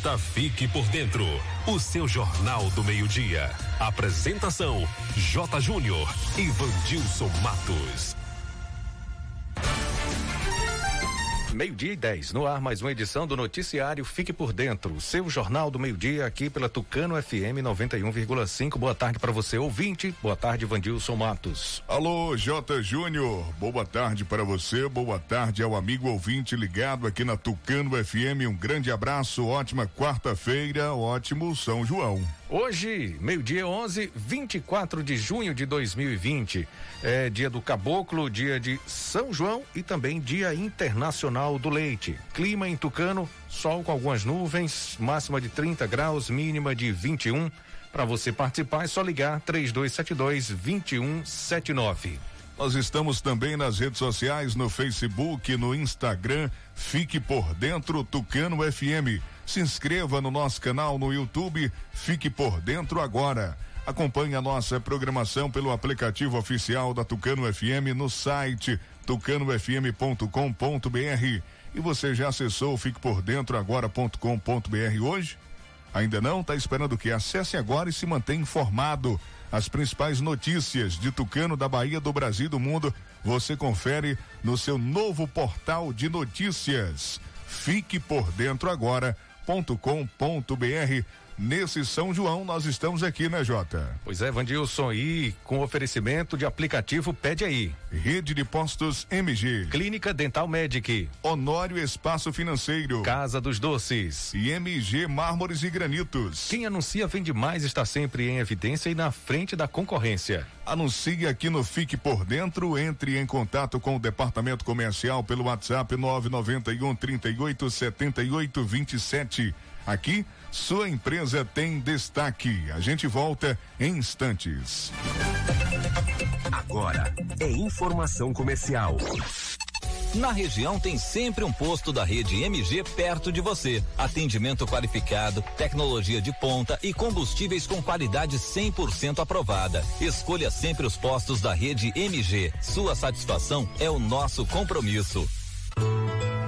apresenta Fique por Dentro, o seu jornal do meio-dia. Apresentação: J. Júnior e Vandilson Matos. Meio-dia e 10, no ar mais uma edição do noticiário Fique por Dentro, seu jornal do meio-dia aqui pela Tucano FM 91,5. Boa tarde para você, ouvinte. Boa tarde, Vandilson Matos. Alô, J. Júnior. Boa tarde para você, boa tarde ao amigo ouvinte ligado aqui na Tucano FM. Um grande abraço, ótima quarta-feira, ótimo São João. Hoje, meio-dia 11, 24 de junho de 2020. É dia do Caboclo, dia de São João e também dia internacional do leite. Clima em Tucano, sol com algumas nuvens, máxima de 30 graus, mínima de 21. Para você participar é só ligar 3272 2179. Nós estamos também nas redes sociais, no Facebook, no Instagram. Fique por dentro Tucano FM. Se inscreva no nosso canal no YouTube. Fique por dentro agora. Acompanhe a nossa programação pelo aplicativo oficial da Tucano FM no site tucanofm.com.br. E você já acessou fiquepordentroagora.com.br hoje? Ainda não? Está esperando o que? Acesse agora e se mantenha informado. As principais notícias de Tucano, da Bahia, do Brasil e do mundo, você confere no seu novo portal de notícias. Fique por dentro agora.com.br com.br Nesse São João, nós estamos aqui, né, Jota? Pois é, Vandilson, e com oferecimento de aplicativo Pede Aí. Rede de Postos MG. Clínica Dental Medic. Honório Espaço Financeiro. Casa dos Doces. E MG Mármores e Granitos. Quem anuncia vende mais está sempre em evidência e na frente da concorrência. Anuncie aqui no Fique por Dentro, entre em contato com o departamento comercial pelo WhatsApp 991 38 78 27. Aqui, sua empresa tem destaque. A gente volta em instantes. Agora é informação comercial. Na região tem sempre um posto da rede MG perto de você. Atendimento qualificado, tecnologia de ponta e combustíveis com qualidade 100% aprovada. Escolha sempre os postos da rede MG. Sua satisfação é o nosso compromisso.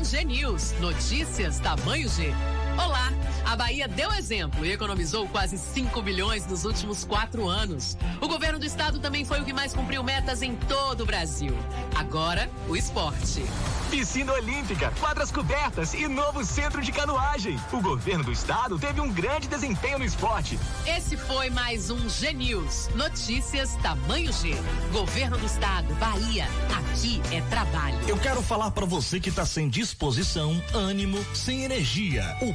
o G News. Notícias tamanho G. Olá! A Bahia deu exemplo e economizou quase 5 bilhões nos últimos quatro anos. O governo do estado também foi o que mais cumpriu metas em todo o Brasil. Agora, o esporte. Piscina Olímpica, quadras cobertas e novo centro de canoagem. O governo do estado teve um grande desempenho no esporte. Esse foi mais um G News. Notícias tamanho G. Governo do estado, Bahia. Aqui é trabalho. Eu quero falar para você que tá sem disposição, ânimo, sem energia. O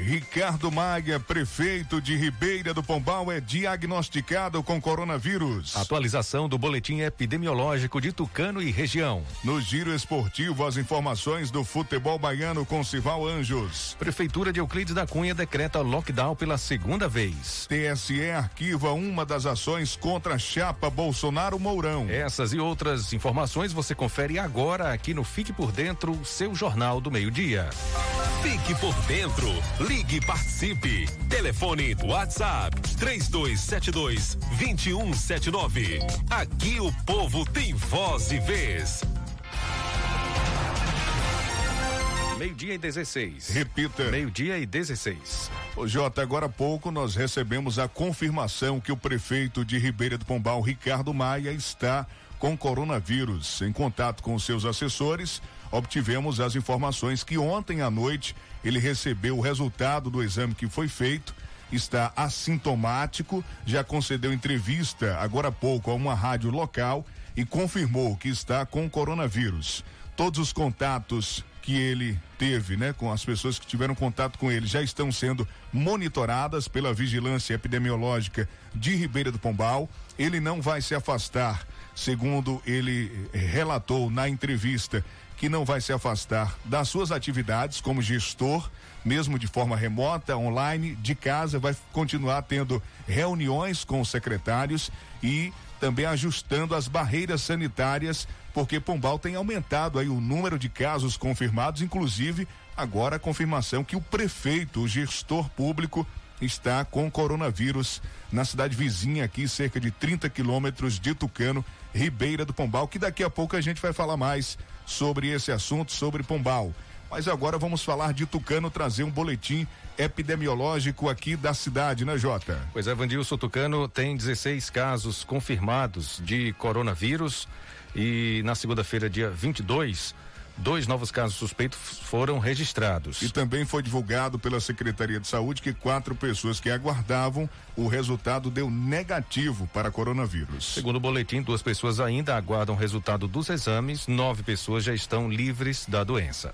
Ricardo Maia, prefeito de Ribeira do Pombal, é diagnosticado com coronavírus. Atualização do boletim epidemiológico de Tucano e região. No giro esportivo, as informações do futebol baiano com Sival Anjos. Prefeitura de Euclides da Cunha decreta lockdown pela segunda vez. TSE arquiva uma das ações contra a chapa Bolsonaro Mourão. Essas e outras informações você confere agora aqui no Fique por Dentro, seu jornal do meio-dia. Fique por dentro. Ligue e participe. Telefone do WhatsApp 3272 2179. Aqui o povo tem voz e vez. Meio-dia e 16. Repita. Meio-dia e 16. Ô Jota, agora há pouco nós recebemos a confirmação que o prefeito de Ribeira do Pombal, Ricardo Maia, está com coronavírus. Em contato com seus assessores, obtivemos as informações que ontem à noite ele recebeu o resultado do exame que foi feito, está assintomático, já concedeu entrevista agora há pouco a uma rádio local e confirmou que está com coronavírus. Todos os contatos que ele teve, né, com as pessoas que tiveram contato com ele, já estão sendo monitoradas pela vigilância epidemiológica de Ribeira do Pombal. Ele não vai se afastar, segundo ele eh, relatou na entrevista, que não vai se afastar das suas atividades como gestor, mesmo de forma remota, online, de casa, vai continuar tendo reuniões com os secretários e também ajustando as barreiras sanitárias, porque Pombal tem aumentado aí o número de casos confirmados, inclusive agora a confirmação que o prefeito, o gestor público, está com coronavírus na cidade vizinha aqui, cerca de 30 quilômetros de Tucano, Ribeira do Pombal, que daqui a pouco a gente vai falar mais sobre esse assunto, sobre Pombal. Mas agora vamos falar de Tucano, trazer um boletim epidemiológico aqui da cidade, né, Jota? Pois é, Vandilson Tucano tem 16 casos confirmados de coronavírus e na segunda-feira, dia 22, dois novos casos suspeitos foram registrados. E também foi divulgado pela Secretaria de Saúde que quatro pessoas que aguardavam o resultado deu negativo para coronavírus. Segundo o boletim, duas pessoas ainda aguardam o resultado dos exames, nove pessoas já estão livres da doença.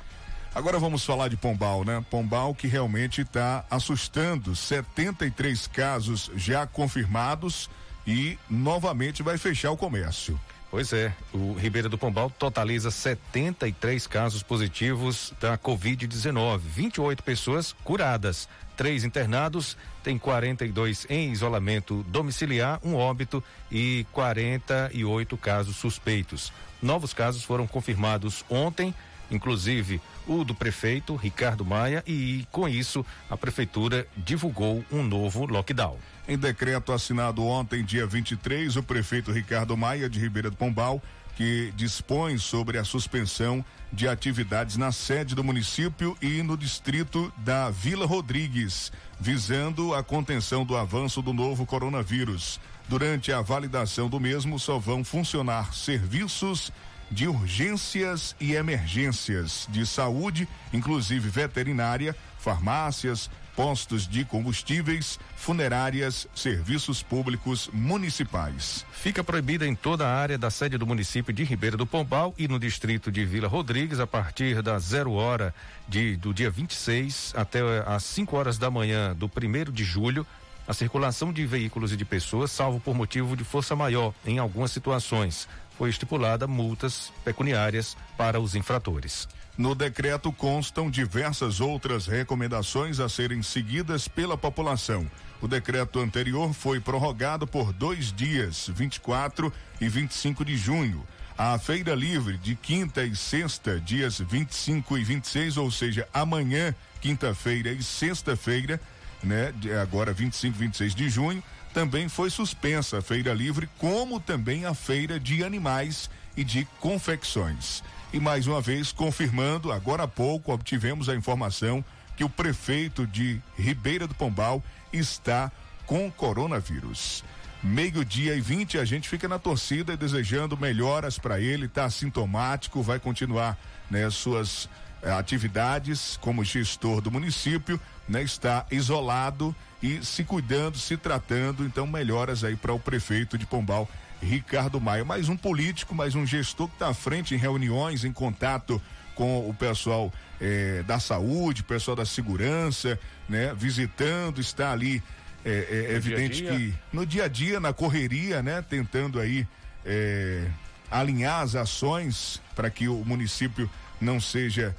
Agora vamos falar de Pombal, né? Pombal que realmente está assustando. 73 casos já confirmados e novamente vai fechar o comércio. Pois é, o Ribeira do Pombal totaliza 73 casos positivos da Covid-19, 28 pessoas curadas, três internados, tem 42 em isolamento domiciliar, um óbito e 48 casos suspeitos. Novos casos foram confirmados ontem, inclusive o do prefeito Ricardo Maia, e com isso a prefeitura divulgou um novo lockdown. Em decreto assinado ontem, dia 23, o prefeito Ricardo Maia de Ribeira do Pombal, que dispõe sobre a suspensão de atividades na sede do município e no distrito da Vila Rodrigues, visando a contenção do avanço do novo coronavírus. Durante a validação do mesmo, só vão funcionar serviços de urgências e emergências de saúde, inclusive veterinária, farmácias, postos de combustíveis, funerárias, serviços públicos municipais. Fica proibida em toda a área da sede do município de Ribeira do Pombal e no distrito de Vila Rodrigues a partir da zero hora de, do dia 26 até às 5 horas da manhã do primeiro de julho a circulação de veículos e de pessoas, salvo por motivo de força maior em algumas situações. Foi estipulada multas pecuniárias para os infratores. No decreto constam diversas outras recomendações a serem seguidas pela população. O decreto anterior foi prorrogado por dois dias, 24 e 25 de junho. A feira livre de quinta e sexta, dias 25 e 26, ou seja, amanhã, quinta-feira e sexta-feira, né, agora 25 e 26 de junho, também foi suspensa a feira livre, como também a feira de animais e de confecções. E mais uma vez, confirmando, agora há pouco obtivemos a informação que o prefeito de Ribeira do Pombal está com coronavírus. Meio-dia e 20, a gente fica na torcida e desejando melhoras para ele, tá assintomático, vai continuar né, suas eh, atividades como gestor do município, né, está isolado e se cuidando, se tratando, então melhoras aí para o prefeito de Pombal, Ricardo Maia. Mais um político, mais um gestor que está à frente em reuniões, em contato com o pessoal eh, da saúde, pessoal da segurança, né, visitando, está ali é, é evidente dia -dia. que no dia a dia, na correria, né, tentando aí é, alinhar as ações para que o município não seja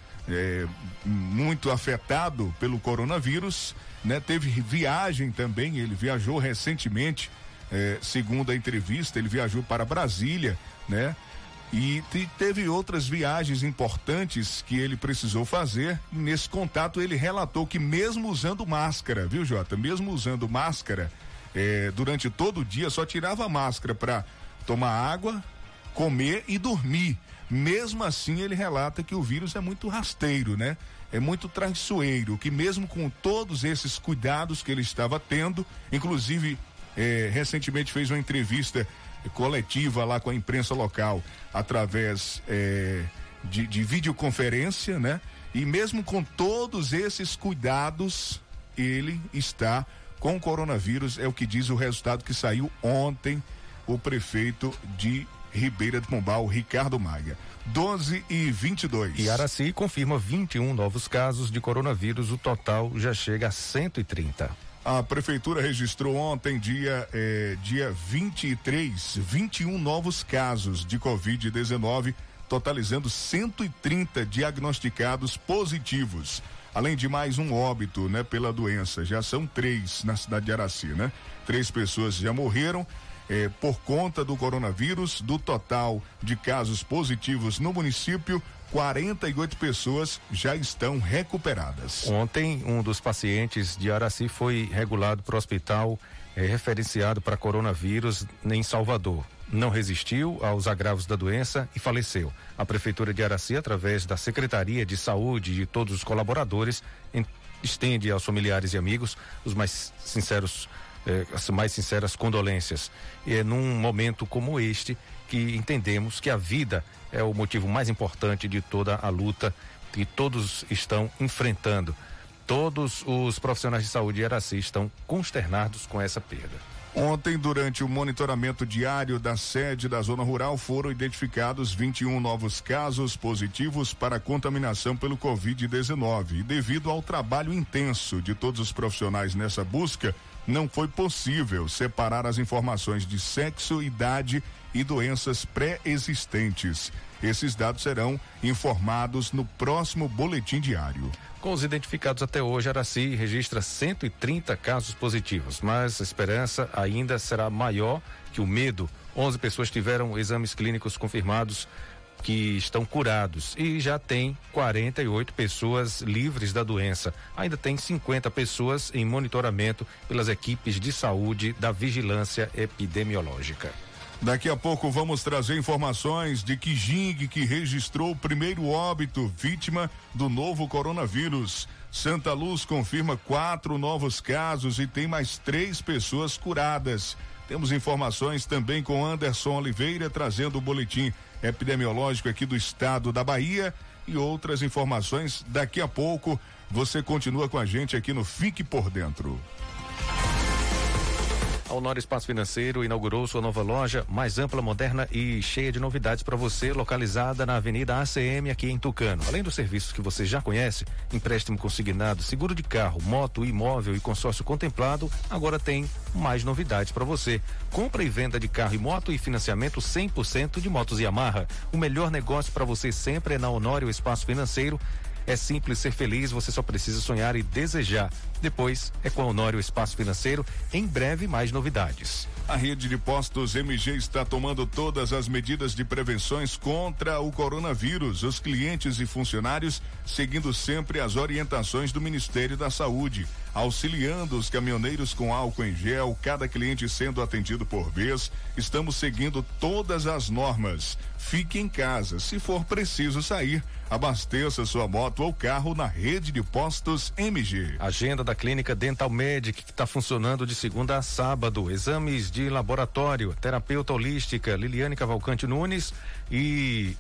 muito afetado pelo coronavírus, né? Teve viagem também, ele viajou recentemente, é, segundo a entrevista, ele viajou para Brasília, né? E teve outras viagens importantes que ele precisou fazer. Nesse contato, ele relatou que, mesmo usando máscara, viu, Jota? Mesmo usando máscara, eh, durante todo o dia, só tirava máscara para tomar água, comer e dormir. Mesmo assim, ele relata que o vírus é muito rasteiro, né? É muito traiçoeiro, que mesmo com todos esses cuidados que ele estava tendo, inclusive eh, recentemente fez uma entrevista coletiva lá com a imprensa local através é, de, de videoconferência, né? E mesmo com todos esses cuidados, ele está com coronavírus, é o que diz o resultado que saiu ontem, o prefeito de Ribeira de Pombal, Ricardo Maia. 12 e 22. E Araci confirma 21 novos casos de coronavírus, o total já chega a 130. A prefeitura registrou ontem, dia, eh, dia 23, 21 novos casos de Covid-19, totalizando 130 diagnosticados positivos. Além de mais um óbito, né, pela doença. Já são três na cidade de Araci, né? Três pessoas já morreram eh, por conta do coronavírus. Do total de casos positivos no município, 48 pessoas já estão recuperadas. Ontem, um dos pacientes de Araci foi regulado para o hospital é, referenciado para coronavírus em Salvador. Não resistiu aos agravos da doença e faleceu. A Prefeitura de Araci, através da Secretaria de Saúde e de todos os colaboradores, estende aos familiares e amigos os mais sinceros, eh, as mais sinceras condolências. E é num momento como este que entendemos que a vida é o motivo mais importante de toda a luta que todos estão enfrentando. Todos os profissionais de saúde de Araci estão consternados com essa perda. Ontem, durante o monitoramento diário da sede da zona rural, foram identificados 21 novos casos positivos para contaminação pelo Covid-19. E devido ao trabalho intenso de todos os profissionais nessa busca, não foi possível separar as informações de sexo, idade e doenças pré-existentes. Esses dados serão informados no próximo boletim diário. Com os identificados até hoje, Araci registra 130 casos positivos, mas a esperança ainda será maior que o medo. 11 pessoas tiveram exames clínicos confirmados que estão curados e já tem 48 pessoas livres da doença. Ainda tem 50 pessoas em monitoramento pelas equipes de saúde da vigilância epidemiológica. Daqui a pouco vamos trazer informações de Kijing, que registrou o primeiro óbito vítima do novo coronavírus. Santa Luz confirma quatro novos casos e tem mais três pessoas curadas. Temos informações também com Anderson Oliveira trazendo o boletim epidemiológico aqui do estado da Bahia e outras informações daqui a pouco. Você continua com a gente aqui no Fique por Dentro. A Honor Espaço Financeiro inaugurou sua nova loja, mais ampla, moderna e cheia de novidades para você, localizada na Avenida ACM, aqui em Tucano. Além dos serviços que você já conhece, empréstimo consignado, seguro de carro, moto, imóvel e consórcio contemplado, agora tem mais novidades para você. Compra e venda de carro e moto e financiamento 100% de motos Yamaha. O melhor negócio para você sempre é na Honório Espaço Financeiro é simples ser feliz, você só precisa sonhar e desejar. Depois é com a Honório Espaço Financeiro, em breve mais novidades. A rede de postos MG está tomando todas as medidas de prevenções contra o coronavírus. Os clientes e funcionários seguindo sempre as orientações do Ministério da Saúde. Auxiliando os caminhoneiros com álcool em gel, cada cliente sendo atendido por vez. Estamos seguindo todas as normas. Fique em casa. Se for preciso sair, abasteça sua moto ou carro na rede de postos MG. Agenda da Clínica Dental Medic, que está funcionando de segunda a sábado. Exames de laboratório, terapeuta holística Liliane Cavalcante Nunes e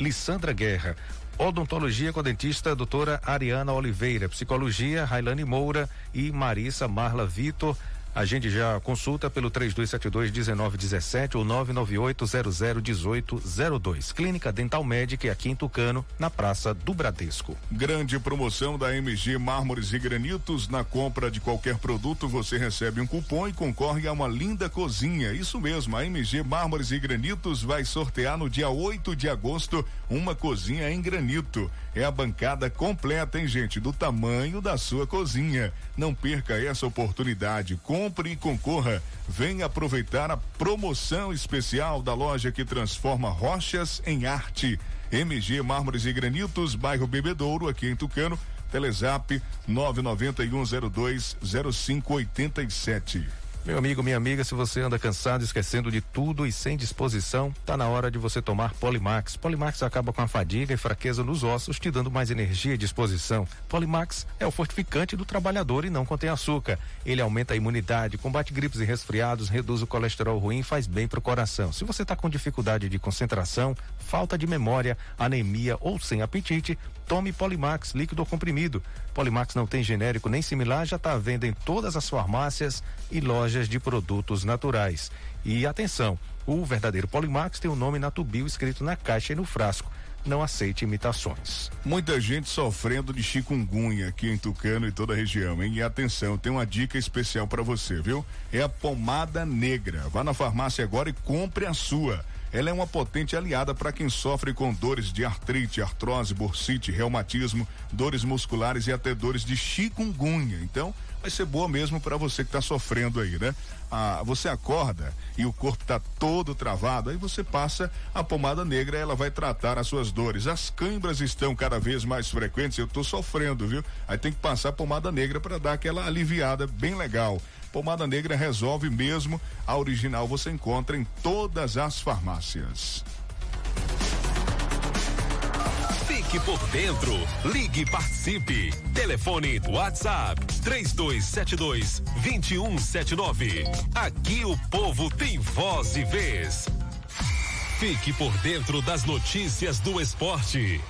Lissandra Guerra. Odontologia com a dentista doutora Ariana Oliveira, psicologia Railane Moura e Marissa Marla Vitor. A gente já consulta pelo 3272-1917 ou 998-001802. Clínica Dental Medic aqui em Tucano, na Praça do Bradesco. Grande promoção da MG Mármores e Granitos. Na compra de qualquer produto, você recebe um cupom e concorre a uma linda cozinha. Isso mesmo, a MG Mármores e Granitos vai sortear no dia 8 de agosto uma cozinha em granito. É a bancada completa, hein, gente? Do tamanho da sua cozinha. Não perca essa oportunidade. Compre e concorra. Venha aproveitar a promoção especial da loja que transforma rochas em arte. MG Mármores e Granitos, bairro Bebedouro, aqui em Tucano. Telezap 991020587. Meu amigo, minha amiga, se você anda cansado, esquecendo de tudo e sem disposição, tá na hora de você tomar Polimax. Polimax acaba com a fadiga e fraqueza nos ossos, te dando mais energia e disposição. Polimax é o fortificante do trabalhador e não contém açúcar. Ele aumenta a imunidade, combate gripes e resfriados, reduz o colesterol ruim e faz bem pro coração. Se você tá com dificuldade de concentração, falta de memória, anemia ou sem apetite, tome Polimax líquido ou comprimido. Polimax não tem genérico nem similar, já está à venda em todas as farmácias e lojas de produtos naturais. E atenção, o verdadeiro Polimax tem o nome Natubio escrito na caixa e no frasco. Não aceite imitações. Muita gente sofrendo de chikungunya aqui em Tucano e toda a região, hein? E atenção, tem uma dica especial para você, viu? É a pomada negra. Vá na farmácia agora e compre a sua. Ela é uma potente aliada para quem sofre com dores de artrite, artrose, bursite, reumatismo, dores musculares e até dores de chikungunya. Então, vai ser boa mesmo para você que está sofrendo aí, né? Ah, você acorda e o corpo está todo travado, aí você passa a pomada negra, ela vai tratar as suas dores. As câimbras estão cada vez mais frequentes, eu estou sofrendo, viu? Aí tem que passar a pomada negra para dar aquela aliviada bem legal. Pomada negra resolve mesmo. A original você encontra em todas as farmácias. Fique por dentro. Ligue e participe. Telefone WhatsApp 3272 2179. Aqui o povo tem voz e vez. Fique por dentro das notícias do esporte.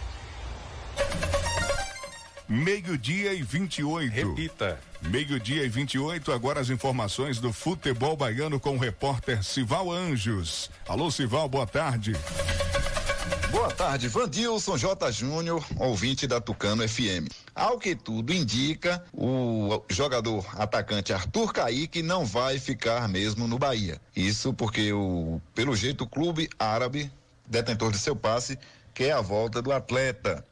Meio-dia e 28. Repita. Meio-dia e 28, agora as informações do futebol baiano com o repórter Sival Anjos. Alô, Sival, boa tarde. Boa tarde, Vandilson J. Júnior, ouvinte da Tucano FM. Ao que tudo indica, o jogador atacante Arthur Caíque não vai ficar mesmo no Bahia. Isso porque o, pelo jeito, o clube árabe, detentor de seu passe, quer a volta do atleta.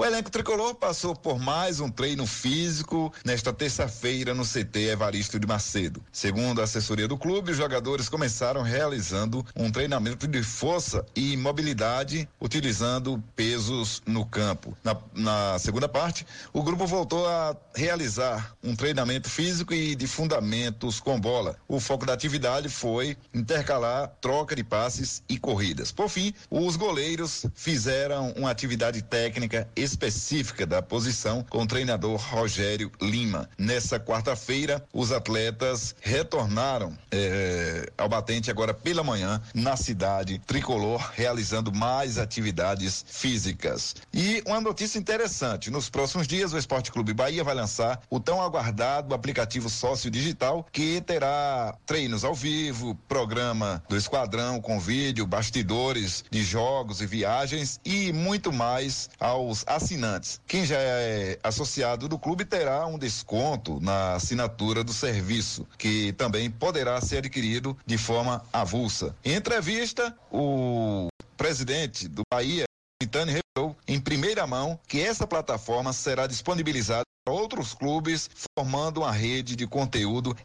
O elenco tricolor passou por mais um treino físico nesta terça-feira no CT Evaristo de Macedo. Segundo a assessoria do clube, os jogadores começaram realizando um treinamento de força e mobilidade utilizando pesos no campo. Na, na segunda parte, o grupo voltou a realizar um treinamento físico e de fundamentos com bola. O foco da atividade foi intercalar troca de passes e corridas. Por fim, os goleiros fizeram uma atividade técnica específica da posição com o treinador Rogério Lima. Nessa quarta-feira, os atletas retornaram eh, ao batente agora pela manhã na cidade tricolor, realizando mais atividades físicas. E uma notícia interessante: nos próximos dias, o Esporte Clube Bahia vai lançar o tão aguardado aplicativo sócio digital que terá treinos ao vivo, programa do esquadrão com vídeo, bastidores de jogos e viagens e muito mais aos assinantes. Quem já é associado do clube terá um desconto na assinatura do serviço, que também poderá ser adquirido de forma avulsa. Em entrevista, o presidente do Bahia, Titani, revelou em primeira mão que essa plataforma será disponibilizada para outros clubes, formando uma rede de conteúdo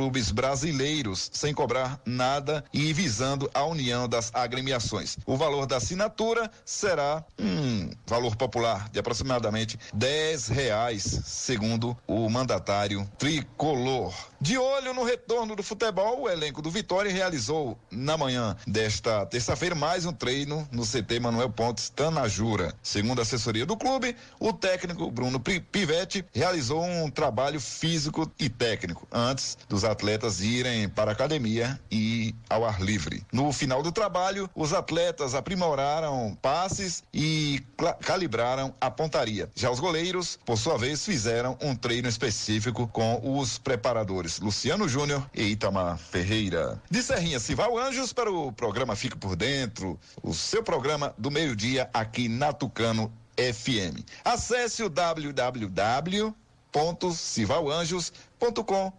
clubes brasileiros, sem cobrar nada e visando a união das agremiações. O valor da assinatura será um valor popular de aproximadamente 10 reais, segundo o mandatário tricolor. De olho no retorno do futebol, o elenco do Vitória realizou na manhã desta terça-feira mais um treino no CT Manuel Pontes Tanajura. Segundo a assessoria do clube, o técnico Bruno Pivetti realizou um trabalho físico e técnico antes dos atletas irem para a academia e ao ar livre. No final do trabalho, os atletas aprimoraram passes e calibraram a pontaria. Já os goleiros, por sua vez, fizeram um treino específico com os preparadores Luciano Júnior e Itamar Ferreira. De Serrinha Cival Anjos para o programa Fique por Dentro, o seu programa do meio-dia aqui na Tucano FM. Acesse o www.civalanjos.com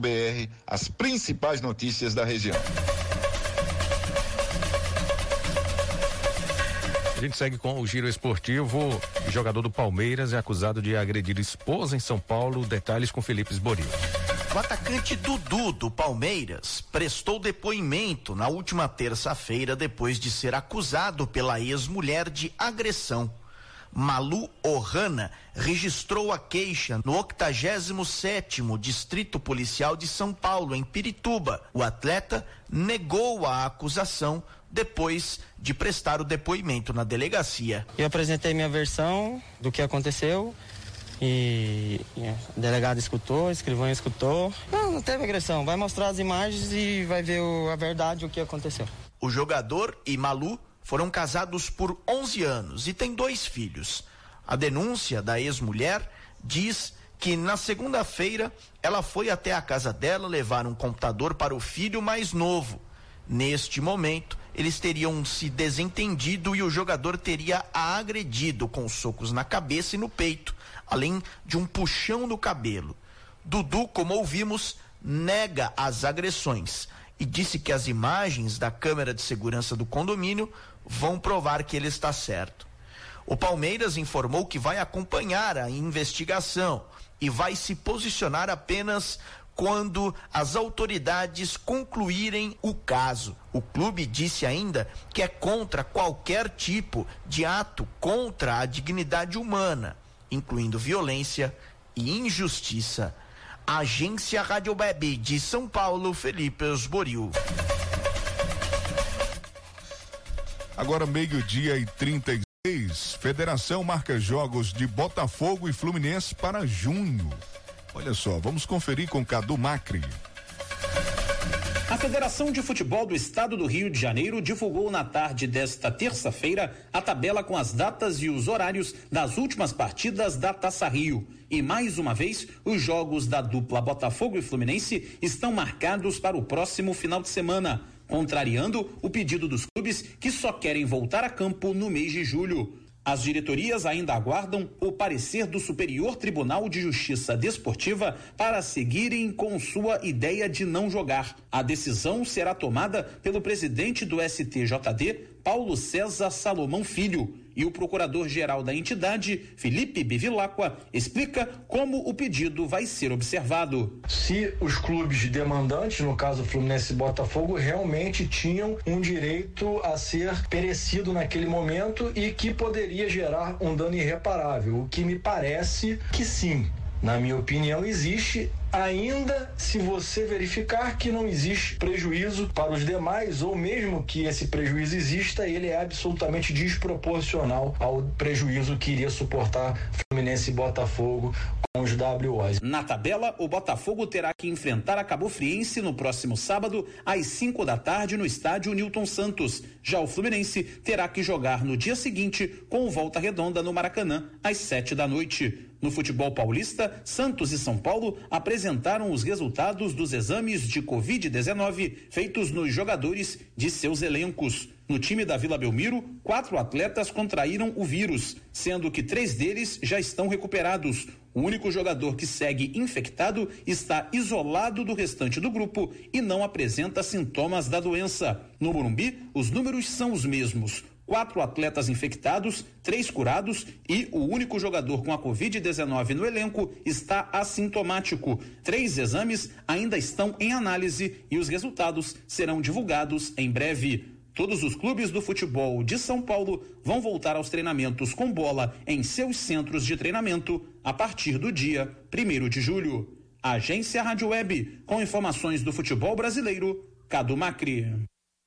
br as principais notícias da região. A gente segue com o giro esportivo. O jogador do Palmeiras é acusado de agredir esposa em São Paulo. Detalhes com Felipe Esboril. O atacante Dudu do Palmeiras prestou depoimento na última terça-feira depois de ser acusado pela ex-mulher de agressão. Malu Ohana registrou a queixa no 87º Distrito Policial de São Paulo, em Pirituba. O atleta negou a acusação depois de prestar o depoimento na delegacia. Eu apresentei minha versão do que aconteceu e, a delegada escutou, a escrivã escutou. Não, não teve agressão. Vai mostrar as imagens e vai ver o, a verdade, o que aconteceu. O jogador e Malu foram casados por 11 anos e têm dois filhos. A denúncia da ex-mulher diz que na segunda-feira ela foi até a casa dela levar um computador para o filho mais novo. Neste momento, eles teriam se desentendido e o jogador teria a agredido com socos na cabeça e no peito, além de um puxão no cabelo. Dudu, como ouvimos, nega as agressões e disse que as imagens da câmera de segurança do condomínio vão provar que ele está certo. O Palmeiras informou que vai acompanhar a investigação e vai se posicionar apenas quando as autoridades concluírem o caso. O clube disse ainda que é contra qualquer tipo de ato contra a dignidade humana, incluindo violência e injustiça. Agência Rádio Web de São Paulo, Felipe Osboril. Agora meio-dia e 36. Federação marca jogos de Botafogo e Fluminense para junho. Olha só, vamos conferir com Cadu Macri. Federação de Futebol do Estado do Rio de Janeiro divulgou na tarde desta terça-feira a tabela com as datas e os horários das últimas partidas da Taça Rio. E mais uma vez, os jogos da dupla Botafogo e Fluminense estão marcados para o próximo final de semana contrariando o pedido dos clubes que só querem voltar a campo no mês de julho. As diretorias ainda aguardam o parecer do Superior Tribunal de Justiça Desportiva para seguirem com sua ideia de não jogar. A decisão será tomada pelo presidente do STJD, Paulo César Salomão Filho e o procurador-geral da entidade, Felipe Bevilacqua, explica como o pedido vai ser observado. Se os clubes demandantes, no caso Fluminense e Botafogo, realmente tinham um direito a ser perecido naquele momento e que poderia gerar um dano irreparável, o que me parece que sim. Na minha opinião, existe ainda se você verificar que não existe prejuízo para os demais, ou mesmo que esse prejuízo exista, ele é absolutamente desproporcional ao prejuízo que iria suportar Fluminense e Botafogo com os WOs. Na tabela, o Botafogo terá que enfrentar a Cabo Friense no próximo sábado, às 5 da tarde, no estádio Newton Santos. Já o Fluminense terá que jogar no dia seguinte com volta redonda no Maracanã, às 7 da noite. No futebol paulista, Santos e São Paulo apresentaram os resultados dos exames de Covid-19 feitos nos jogadores de seus elencos. No time da Vila Belmiro, quatro atletas contraíram o vírus, sendo que três deles já estão recuperados. O único jogador que segue infectado está isolado do restante do grupo e não apresenta sintomas da doença. No Morumbi, os números são os mesmos quatro atletas infectados, três curados e o único jogador com a Covid-19 no elenco está assintomático. Três exames ainda estão em análise e os resultados serão divulgados em breve. Todos os clubes do futebol de São Paulo vão voltar aos treinamentos com bola em seus centros de treinamento a partir do dia 1 de julho. Agência Rádio Web, com informações do futebol brasileiro, Cadu Macri.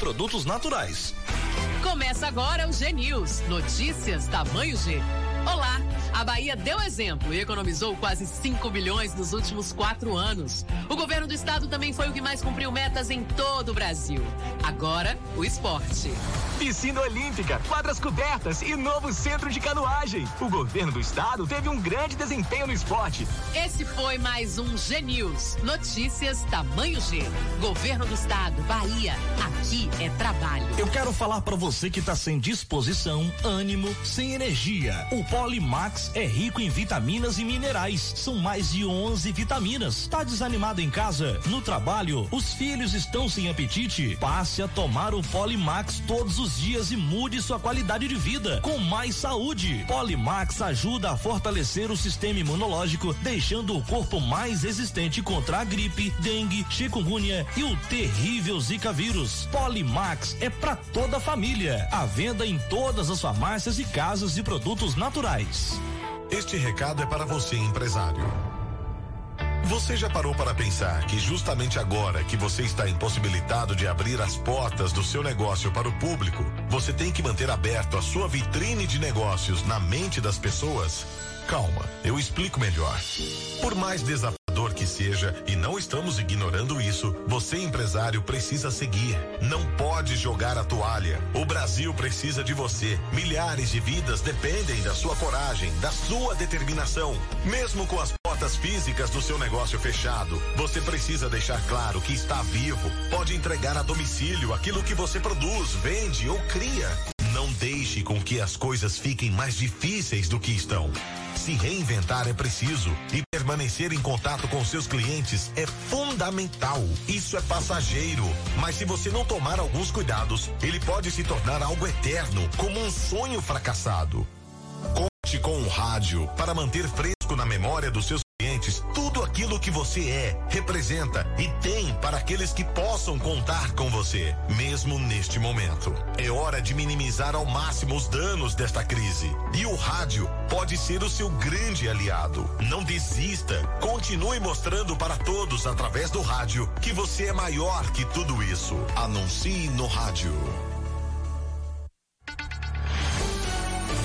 produtos naturais. Começa agora o G News. Notícias tamanho G. Olá! A Bahia deu exemplo e economizou quase 5 bilhões nos últimos quatro anos. O do estado também foi o que mais cumpriu metas em todo o Brasil. Agora, o esporte. Piscina Olímpica, quadras cobertas e novo centro de canoagem. O governo do estado teve um grande desempenho no esporte. Esse foi mais um G News. Notícias tamanho G. Governo do estado, Bahia. Aqui é trabalho. Eu quero falar para você que tá sem disposição, ânimo, sem energia. O Polimax é rico em vitaminas e minerais. São mais de 11 vitaminas. Tá desanimado em casa? No trabalho? Os filhos estão sem apetite? Passe a tomar o Polimax todos os dias e mude sua qualidade de vida com mais saúde. Polimax ajuda a fortalecer o sistema imunológico, deixando o corpo mais resistente contra a gripe, dengue, chikungunya e o terrível Zika vírus. Polimax é para toda a família. À venda em todas as farmácias e casas de produtos naturais. Este recado é para você, empresário. Você já parou para pensar que justamente agora que você está impossibilitado de abrir as portas do seu negócio para o público, você tem que manter aberto a sua vitrine de negócios na mente das pessoas? Calma, eu explico melhor. Por mais desafiador que seja, e não estamos ignorando isso, você empresário precisa seguir. Não pode jogar a toalha. O Brasil precisa de você. Milhares de vidas dependem da sua coragem, da sua determinação. Mesmo com as portas físicas do seu negócio fechado, você precisa deixar claro que está vivo. Pode entregar a domicílio aquilo que você produz, vende ou cria. Não deixe com que as coisas fiquem mais difíceis do que estão. Se reinventar é preciso e permanecer em contato com seus clientes é fundamental. Isso é passageiro, mas se você não tomar alguns cuidados, ele pode se tornar algo eterno, como um sonho fracassado. Conte com o rádio para manter fresco na memória dos seus tudo aquilo que você é, representa e tem para aqueles que possam contar com você, mesmo neste momento. É hora de minimizar ao máximo os danos desta crise. E o rádio pode ser o seu grande aliado. Não desista. Continue mostrando para todos através do rádio que você é maior que tudo isso. Anuncie no rádio.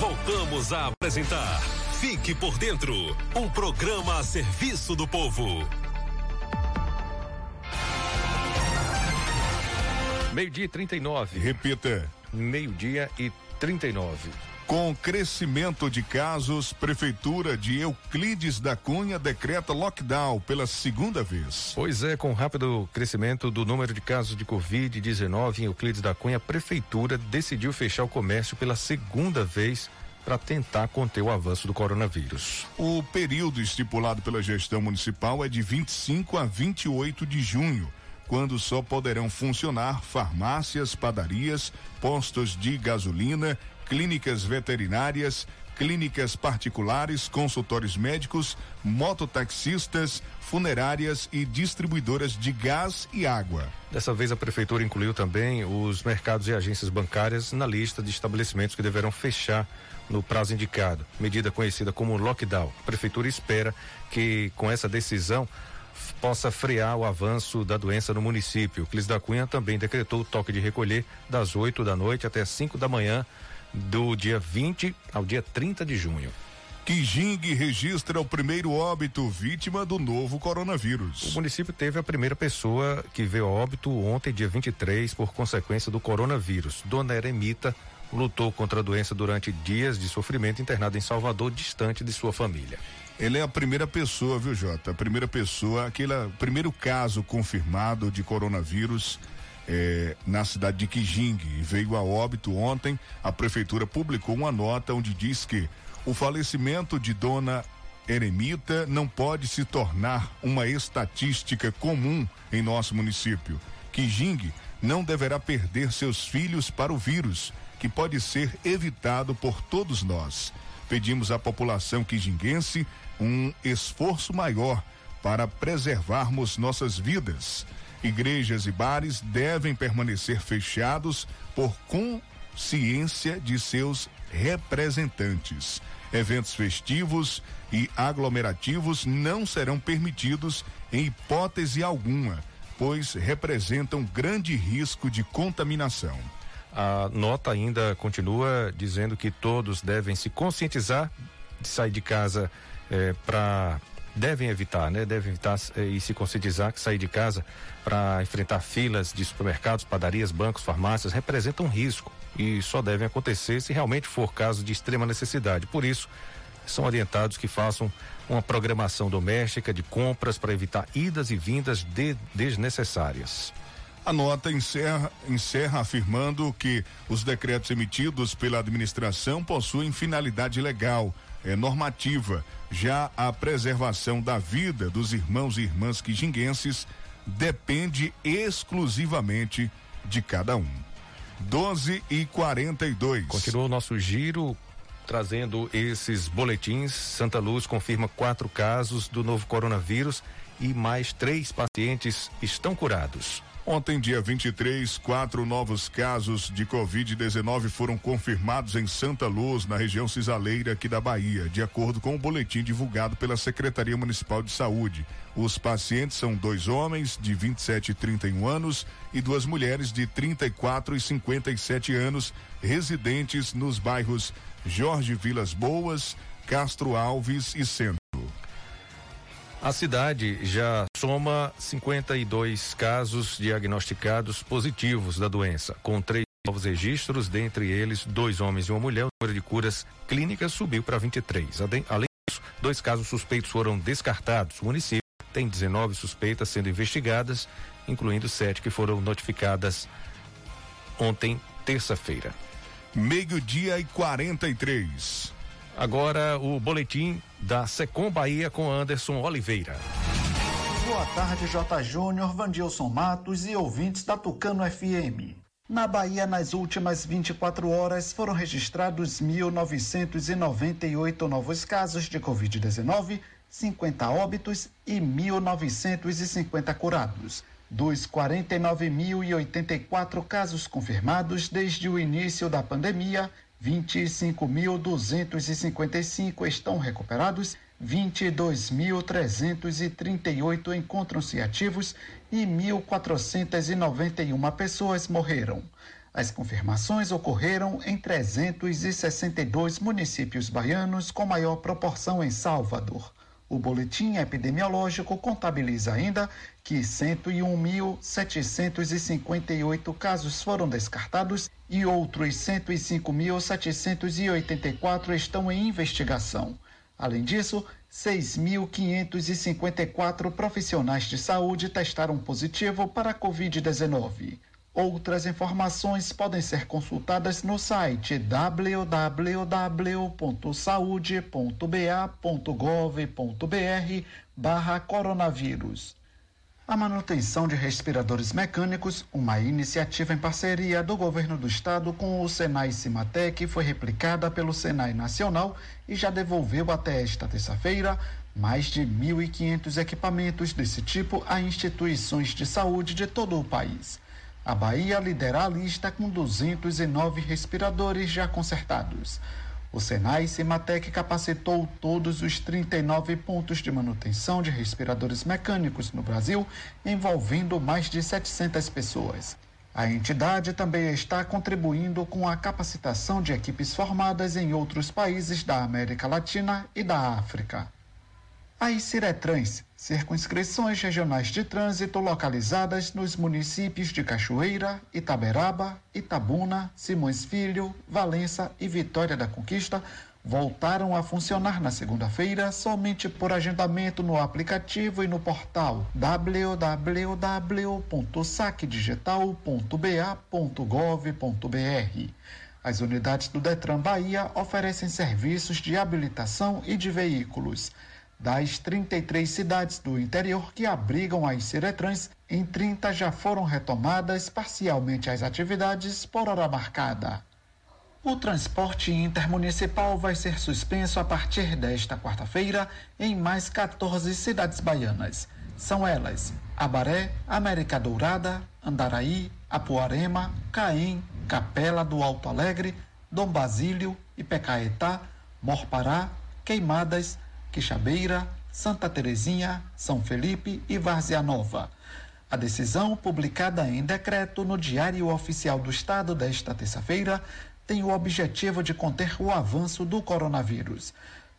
Voltamos a apresentar Fique por Dentro um programa a serviço do povo. Meio-dia e 39. Repita. Meio-dia e 39. Com crescimento de casos, Prefeitura de Euclides da Cunha decreta lockdown pela segunda vez. Pois é, com rápido crescimento do número de casos de Covid-19 em Euclides da Cunha, a Prefeitura decidiu fechar o comércio pela segunda vez para tentar conter o avanço do coronavírus. O período estipulado pela gestão municipal é de 25 a 28 de junho quando só poderão funcionar farmácias, padarias, postos de gasolina, clínicas veterinárias, clínicas particulares, consultórios médicos, mototaxistas, funerárias e distribuidoras de gás e água. Dessa vez a prefeitura incluiu também os mercados e agências bancárias na lista de estabelecimentos que deverão fechar no prazo indicado, medida conhecida como lockdown. A prefeitura espera que com essa decisão possa frear o avanço da doença no município. Clis da Cunha também decretou o toque de recolher das 8 da noite até 5 da manhã do dia 20 ao dia 30 de junho. Quijing registra o primeiro óbito vítima do novo coronavírus. O município teve a primeira pessoa que veio a óbito ontem, dia 23, por consequência do coronavírus. Dona Eremita lutou contra a doença durante dias de sofrimento internada em Salvador, distante de sua família. Ele é a primeira pessoa, viu, Jota? A primeira pessoa, aquele primeiro caso confirmado de coronavírus é, na cidade de Quijing. Veio a óbito ontem. A prefeitura publicou uma nota onde diz que o falecimento de Dona Eremita não pode se tornar uma estatística comum em nosso município. Quijing não deverá perder seus filhos para o vírus, que pode ser evitado por todos nós. Pedimos à população quijinguense um esforço maior para preservarmos nossas vidas Igrejas e bares devem permanecer fechados por consciência de seus representantes. Eventos festivos e aglomerativos não serão permitidos em hipótese alguma, pois representam grande risco de contaminação. A nota ainda continua dizendo que todos devem se conscientizar de sair de casa eh, para devem evitar, né? Devem evitar eh, e se conscientizar que sair de casa para enfrentar filas de supermercados, padarias, bancos, farmácias representa um risco e só devem acontecer se realmente for caso de extrema necessidade. Por isso, são orientados que façam uma programação doméstica de compras para evitar idas e vindas de, desnecessárias. A nota encerra, encerra afirmando que os decretos emitidos pela administração possuem finalidade legal, é normativa. Já a preservação da vida dos irmãos e irmãs quijinguenses depende exclusivamente de cada um. 12 e 42. Continua o nosso giro trazendo esses boletins. Santa Luz confirma quatro casos do novo coronavírus e mais três pacientes estão curados. Ontem, dia 23, quatro novos casos de Covid-19 foram confirmados em Santa Luz, na região cisaleira aqui da Bahia, de acordo com o boletim divulgado pela Secretaria Municipal de Saúde. Os pacientes são dois homens de 27 e 31 anos e duas mulheres de 34 e 57 anos, residentes nos bairros Jorge Vilas Boas, Castro Alves e Centro. A cidade já soma 52 casos diagnosticados positivos da doença, com três novos registros, dentre eles dois homens e uma mulher. O número de curas clínicas subiu para 23. Além disso, dois casos suspeitos foram descartados. O município tem 19 suspeitas sendo investigadas, incluindo sete que foram notificadas ontem, terça-feira. Meio-dia e 43. Agora o boletim da Secom Bahia com Anderson Oliveira. Boa tarde, J. Júnior, Vandilson Matos e ouvintes da Tucano FM. Na Bahia, nas últimas 24 horas, foram registrados 1.998 novos casos de Covid-19, 50 óbitos e 1.950 curados. Dos 49.084 casos confirmados desde o início da pandemia, 25.255 estão recuperados, 22.338 encontram-se ativos e 1.491 pessoas morreram. As confirmações ocorreram em 362 municípios baianos, com maior proporção em Salvador. O boletim epidemiológico contabiliza ainda que 101.758 casos foram descartados e outros 105.784 estão em investigação. Além disso, 6.554 profissionais de saúde testaram positivo para a Covid-19. Outras informações podem ser consultadas no site www.saude.ba.gov.br barra coronavírus. A manutenção de respiradores mecânicos, uma iniciativa em parceria do governo do estado com o Senai Cimatec, foi replicada pelo Senai Nacional e já devolveu até esta terça-feira mais de 1.500 equipamentos desse tipo a instituições de saúde de todo o país. A Bahia lidera a lista com 209 respiradores já consertados. O Senai Cimatec capacitou todos os 39 pontos de manutenção de respiradores mecânicos no Brasil, envolvendo mais de 700 pessoas. A entidade também está contribuindo com a capacitação de equipes formadas em outros países da América Latina e da África. As Ciretrans, circunscrições regionais de trânsito localizadas nos municípios de Cachoeira, Itaberaba, Itabuna, Simões Filho, Valença e Vitória da Conquista, voltaram a funcionar na segunda-feira somente por agendamento no aplicativo e no portal www.saquedigital.ba.gov.br. As unidades do Detran Bahia oferecem serviços de habilitação e de veículos. Das 33 cidades do interior que abrigam as Ciretrans, em 30 já foram retomadas parcialmente as atividades por hora marcada. O transporte intermunicipal vai ser suspenso a partir desta quarta-feira em mais 14 cidades baianas. São elas Abaré, América Dourada, Andaraí, Apuarema, Caém, Capela do Alto Alegre, Dom Basílio, Ipecaetá, Morpará, Queimadas, Quixabeira, Santa Terezinha, São Felipe e Várzea Nova. A decisão, publicada em decreto no Diário Oficial do Estado desta terça-feira, tem o objetivo de conter o avanço do coronavírus.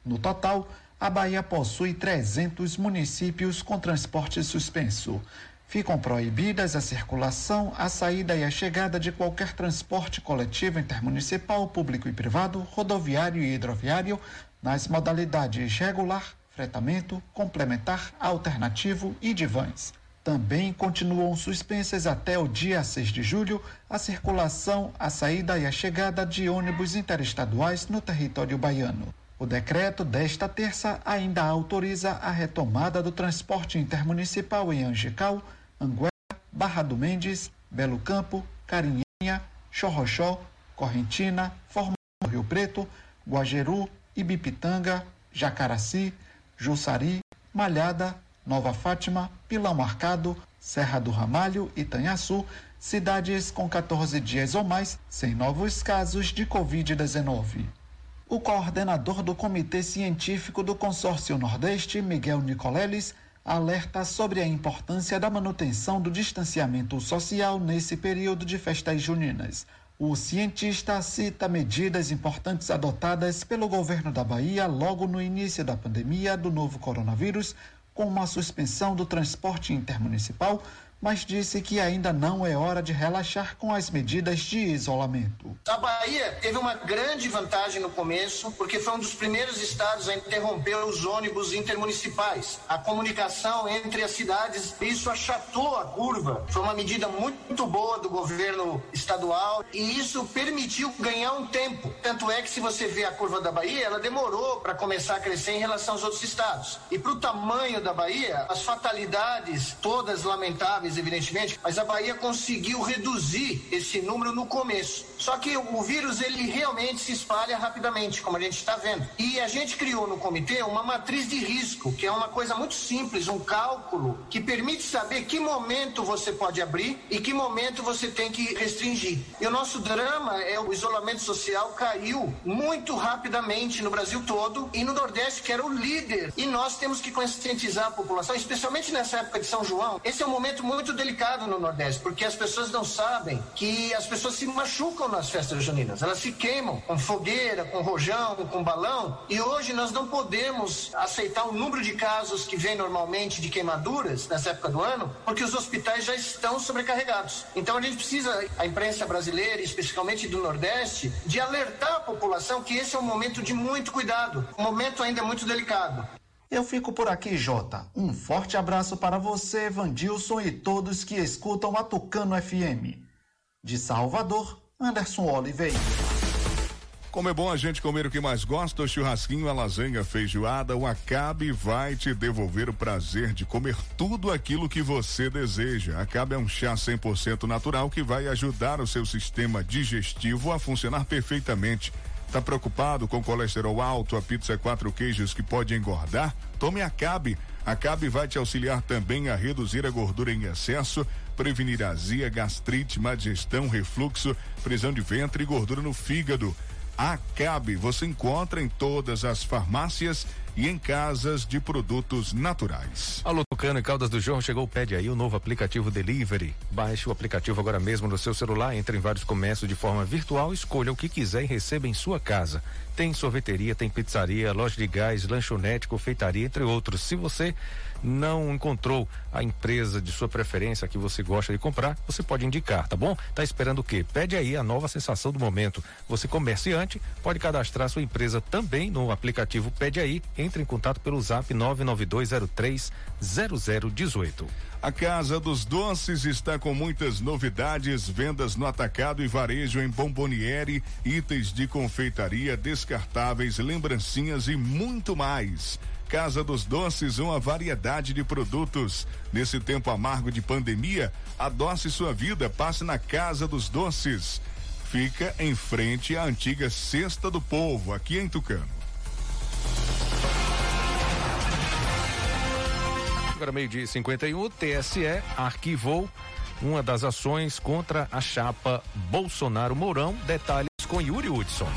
No total, a Bahia possui 300 municípios com transporte suspenso. Ficam proibidas a circulação, a saída e a chegada de qualquer transporte coletivo intermunicipal, público e privado, rodoviário e hidroviário, nas modalidades regular, fretamento, complementar, alternativo e de vans. Também continuam suspensas até o dia 6 de julho a circulação, a saída e a chegada de ônibus interestaduais no território baiano. O decreto desta terça ainda autoriza a retomada do transporte intermunicipal em Angical, Anguera, Barra do Mendes, Belo Campo, Carinha, Chorrochó, Correntina, Formosa Rio Preto, Guajeru, Ibipitanga, Jacaraci, Jussari, Malhada, Nova Fátima, Pilão Marcado, Serra do Ramalho, Itanhaçu, cidades com 14 dias ou mais sem novos casos de Covid-19. O coordenador do Comitê Científico do Consórcio Nordeste, Miguel Nicoleles, alerta sobre a importância da manutenção do distanciamento social nesse período de festas juninas. O cientista cita medidas importantes adotadas pelo governo da Bahia logo no início da pandemia do novo coronavírus, como a suspensão do transporte intermunicipal, mas disse que ainda não é hora de relaxar com as medidas de isolamento. A Bahia teve uma grande vantagem no começo, porque foi um dos primeiros estados a interromper os ônibus intermunicipais. A comunicação entre as cidades, isso achatou a curva. Foi uma medida muito boa do governo estadual e isso permitiu ganhar um tempo. Tanto é que se você vê a curva da Bahia, ela demorou para começar a crescer em relação aos outros estados. E para o tamanho da Bahia, as fatalidades todas lamentáveis evidentemente, mas a Bahia conseguiu reduzir esse número no começo. Só que o vírus ele realmente se espalha rapidamente, como a gente está vendo. E a gente criou no comitê uma matriz de risco, que é uma coisa muito simples, um cálculo que permite saber que momento você pode abrir e que momento você tem que restringir. E o nosso drama é o isolamento social caiu muito rapidamente no Brasil todo e no Nordeste, que era o líder. E nós temos que conscientizar a população, especialmente nessa época de São João. Esse é um momento muito muito delicado no Nordeste, porque as pessoas não sabem que as pessoas se machucam nas festas juninas. Elas se queimam com fogueira, com rojão, com balão. E hoje nós não podemos aceitar o número de casos que vem normalmente de queimaduras nessa época do ano, porque os hospitais já estão sobrecarregados. Então a gente precisa, a imprensa brasileira, especialmente do Nordeste, de alertar a população que esse é um momento de muito cuidado, um momento ainda muito delicado. Eu fico por aqui, Jota. Um forte abraço para você, Vandilson e todos que escutam a Tucano FM. De Salvador, Anderson Oliveira. Como é bom a gente comer o que mais gosta, o churrasquinho, a lasanha, feijoada, o Acabe vai te devolver o prazer de comer tudo aquilo que você deseja. Acabe é um chá 100% natural que vai ajudar o seu sistema digestivo a funcionar perfeitamente. Tá preocupado com colesterol alto, a pizza quatro queijos que pode engordar? Tome Acabe. Acabe vai te auxiliar também a reduzir a gordura em excesso, prevenir azia, gastrite, má digestão, refluxo, prisão de ventre e gordura no fígado. Acabe você encontra em todas as farmácias e em casas de produtos naturais. Alô, Tucano e Caldas do João, chegou o Pede aí, o novo aplicativo Delivery. Baixe o aplicativo agora mesmo no seu celular, entre em vários comércios de forma virtual, escolha o que quiser e receba em sua casa. Tem sorveteria, tem pizzaria, loja de gás, lanchonete, confeitaria, entre outros. Se você não encontrou a empresa de sua preferência que você gosta de comprar, você pode indicar, tá bom? Tá esperando o quê? Pede aí a nova sensação do momento. Você comerciante pode cadastrar sua empresa também no aplicativo Pede aí. Entre em contato pelo Zap 99203 0018. A Casa dos Doces está com muitas novidades, vendas no atacado e varejo em bomboniere, itens de confeitaria, descartáveis, lembrancinhas e muito mais. Casa dos Doces, uma variedade de produtos. Nesse tempo amargo de pandemia, adoce sua vida, passe na Casa dos Doces. Fica em frente à antiga Cesta do Povo, aqui em Tucano. Agora meio-dia 51, o TSE arquivou uma das ações contra a chapa Bolsonaro Mourão. Detalhes com Yuri Hudson.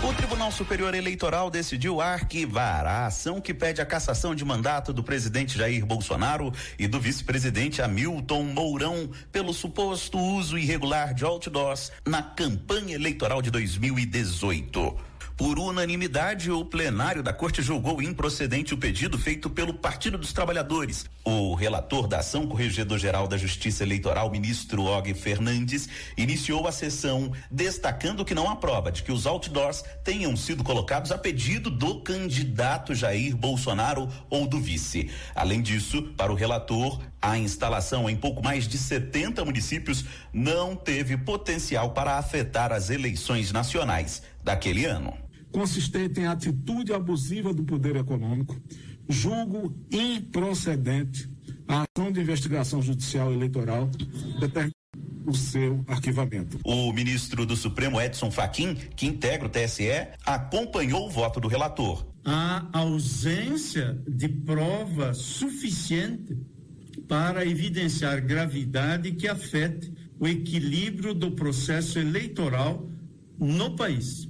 O Tribunal Superior Eleitoral decidiu arquivar a ação que pede a cassação de mandato do presidente Jair Bolsonaro e do vice-presidente Hamilton Mourão pelo suposto uso irregular de outdoors na campanha eleitoral de 2018. Por unanimidade, o plenário da Corte julgou improcedente o pedido feito pelo Partido dos Trabalhadores. O relator da ação, Corregedor-Geral da Justiça Eleitoral, ministro Og Fernandes, iniciou a sessão destacando que não há prova de que os outdoors tenham sido colocados a pedido do candidato Jair Bolsonaro ou do vice. Além disso, para o relator, a instalação em pouco mais de 70 municípios não teve potencial para afetar as eleições nacionais daquele ano consistente em atitude abusiva do poder econômico, julgo improcedente a ação de investigação judicial eleitoral determinando o seu arquivamento. O ministro do Supremo Edson Fachin, que integra o TSE, acompanhou o voto do relator. A ausência de prova suficiente para evidenciar gravidade que afete o equilíbrio do processo eleitoral no país.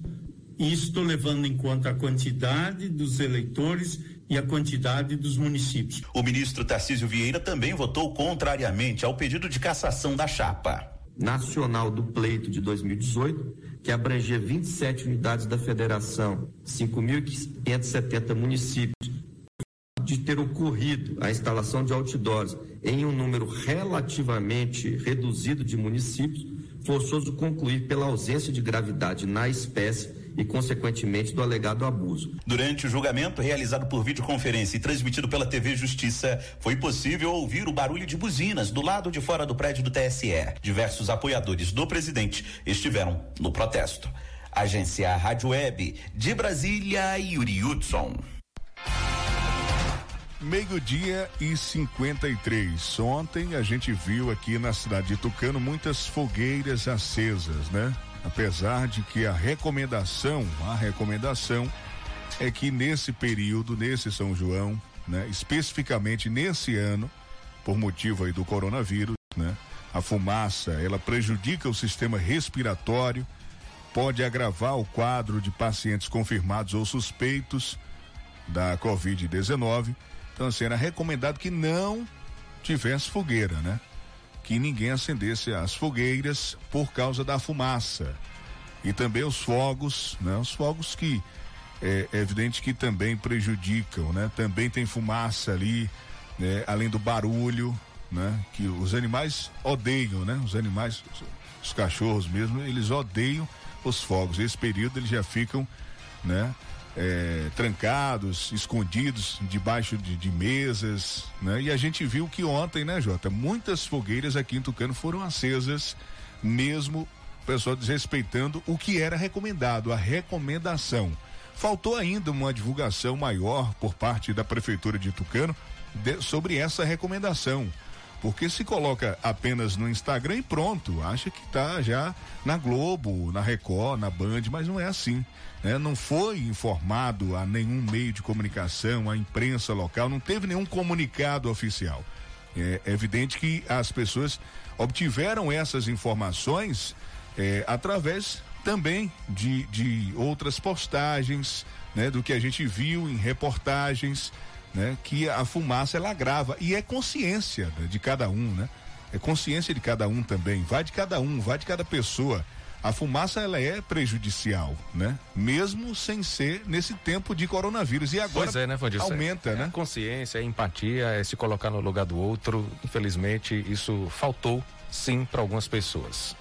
Isto levando em conta a quantidade dos eleitores e a quantidade dos municípios. O ministro Tarcísio Vieira também votou contrariamente ao pedido de cassação da chapa. Nacional do pleito de 2018, que abrangia 27 unidades da federação, 5.570 municípios, de ter ocorrido a instalação de outdoors em um número relativamente reduzido de municípios, forçoso concluir pela ausência de gravidade na espécie e, consequentemente, do alegado abuso. Durante o julgamento realizado por videoconferência e transmitido pela TV Justiça, foi possível ouvir o barulho de buzinas do lado de fora do prédio do TSE. Diversos apoiadores do presidente estiveram no protesto. Agência Rádio Web de Brasília, Yuri Hudson. Meio-dia e 53. Ontem a gente viu aqui na cidade de Tucano muitas fogueiras acesas, né? Apesar de que a recomendação, a recomendação é que nesse período, nesse São João, né, especificamente nesse ano, por motivo aí do coronavírus, né, a fumaça, ela prejudica o sistema respiratório, pode agravar o quadro de pacientes confirmados ou suspeitos da COVID-19. Então, assim, era recomendado que não tivesse fogueira, né? Que ninguém acendesse as fogueiras por causa da fumaça. E também os fogos, né? Os fogos que é, é evidente que também prejudicam, né? Também tem fumaça ali, né? além do barulho, né? Que os animais odeiam, né? Os animais, os cachorros mesmo, eles odeiam os fogos. Esse período eles já ficam, né? É, trancados, escondidos debaixo de, de, mesas, né? E a gente viu que ontem, né, Jota, muitas fogueiras aqui em Tucano foram acesas mesmo o pessoal desrespeitando o que era recomendado, a recomendação. Faltou ainda uma divulgação maior por parte da Prefeitura de Tucano de, sobre essa recomendação. Porque se coloca apenas no Instagram e pronto, acha que está já na Globo, na Record, na Band, mas não é assim. Né? Não foi informado a nenhum meio de comunicação, a imprensa local, não teve nenhum comunicado oficial. É, é evidente que as pessoas obtiveram essas informações é, através também de, de outras postagens, né? Do que a gente viu em reportagens né? Que a fumaça ela agrava e é consciência né, de cada um, né? É consciência de cada um também, vai de cada um, vai de cada pessoa. A fumaça ela é prejudicial, né? Mesmo sem ser nesse tempo de coronavírus e agora é, né, Vandilson? aumenta, é, né? É consciência, é empatia, é se colocar no lugar do outro. Infelizmente isso faltou sim para algumas pessoas.